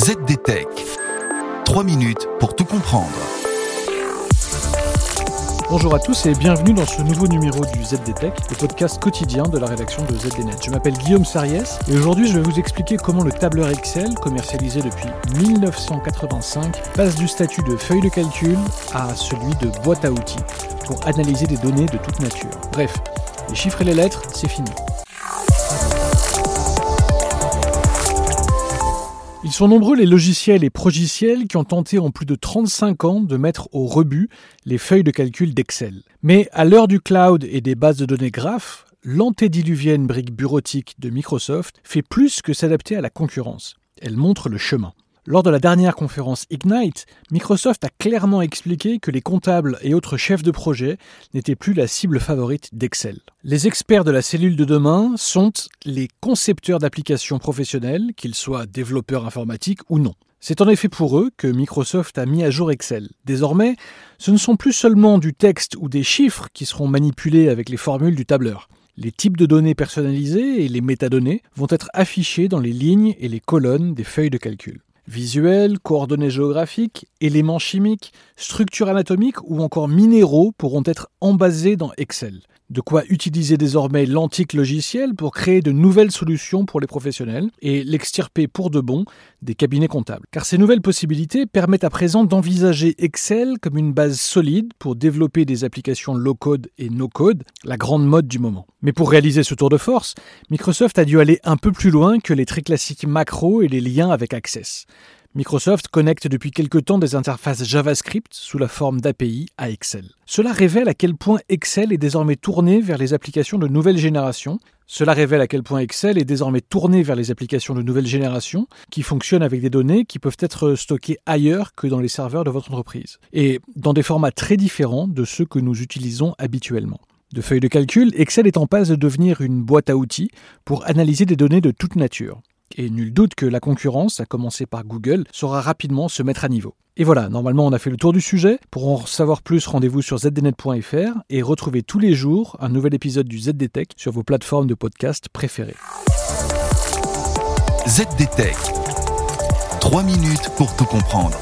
ZDTech. 3 minutes pour tout comprendre. Bonjour à tous et bienvenue dans ce nouveau numéro du ZDTech, le podcast quotidien de la rédaction de ZDNet. Je m'appelle Guillaume Sariès et aujourd'hui je vais vous expliquer comment le tableur Excel, commercialisé depuis 1985, passe du statut de feuille de calcul à celui de boîte à outils pour analyser des données de toute nature. Bref, les chiffres et les lettres, c'est fini. Ils sont nombreux les logiciels et progiciels qui ont tenté en plus de 35 ans de mettre au rebut les feuilles de calcul d'Excel. Mais à l'heure du cloud et des bases de données graphes, l'antédiluvienne brique bureautique de Microsoft fait plus que s'adapter à la concurrence. Elle montre le chemin. Lors de la dernière conférence Ignite, Microsoft a clairement expliqué que les comptables et autres chefs de projet n'étaient plus la cible favorite d'Excel. Les experts de la cellule de demain sont les concepteurs d'applications professionnelles, qu'ils soient développeurs informatiques ou non. C'est en effet pour eux que Microsoft a mis à jour Excel. Désormais, ce ne sont plus seulement du texte ou des chiffres qui seront manipulés avec les formules du tableur. Les types de données personnalisées et les métadonnées vont être affichés dans les lignes et les colonnes des feuilles de calcul. Visuels, coordonnées géographiques, éléments chimiques, structures anatomiques ou encore minéraux pourront être embasés dans Excel. De quoi utiliser désormais l'antique logiciel pour créer de nouvelles solutions pour les professionnels et l'extirper pour de bon des cabinets comptables. Car ces nouvelles possibilités permettent à présent d'envisager Excel comme une base solide pour développer des applications low-code et no-code, la grande mode du moment. Mais pour réaliser ce tour de force, Microsoft a dû aller un peu plus loin que les très classiques macros et les liens avec Access. Microsoft connecte depuis quelque temps des interfaces JavaScript sous la forme d'API à Excel. Cela révèle à quel point Excel est désormais tourné vers les applications de nouvelle génération. Cela révèle à quel point Excel est désormais tourné vers les applications de nouvelle génération qui fonctionnent avec des données qui peuvent être stockées ailleurs que dans les serveurs de votre entreprise et dans des formats très différents de ceux que nous utilisons habituellement. De feuilles de calcul, Excel est en passe de devenir une boîte à outils pour analyser des données de toute nature. Et nul doute que la concurrence, à commencer par Google, saura rapidement se mettre à niveau. Et voilà, normalement on a fait le tour du sujet. Pour en savoir plus, rendez-vous sur zdnet.fr et retrouvez tous les jours un nouvel épisode du ZDTech sur vos plateformes de podcast préférées. ZDTech. 3 minutes pour tout comprendre.